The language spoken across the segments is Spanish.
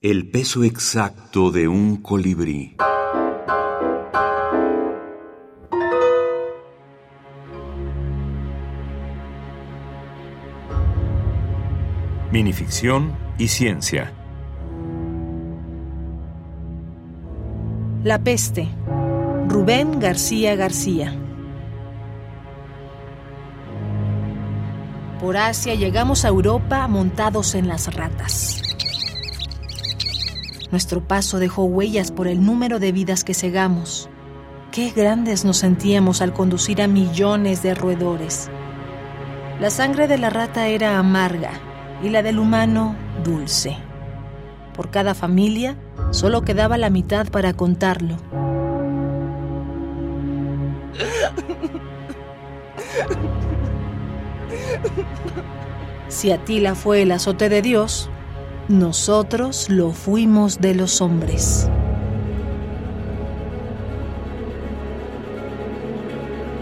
El peso exacto de un colibrí. Minificción y ciencia. La peste. Rubén García García. Por Asia llegamos a Europa montados en las ratas. Nuestro paso dejó huellas por el número de vidas que cegamos. Qué grandes nos sentíamos al conducir a millones de roedores. La sangre de la rata era amarga y la del humano dulce. Por cada familia solo quedaba la mitad para contarlo. Si Atila fue el azote de Dios, nosotros lo fuimos de los hombres.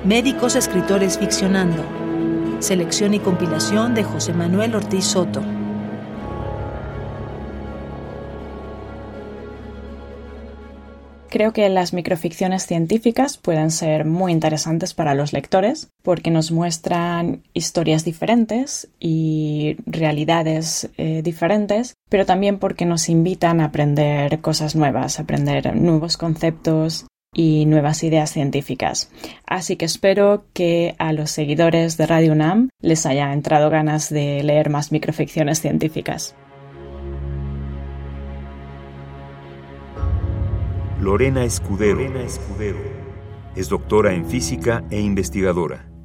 Médicos Escritores Ficcionando. Selección y compilación de José Manuel Ortiz Soto. Creo que las microficciones científicas pueden ser muy interesantes para los lectores porque nos muestran historias diferentes y realidades eh, diferentes, pero también porque nos invitan a aprender cosas nuevas, a aprender nuevos conceptos y nuevas ideas científicas. Así que espero que a los seguidores de Radio UNAM les haya entrado ganas de leer más microficciones científicas. Lorena Escudero. Es doctora en física e investigadora.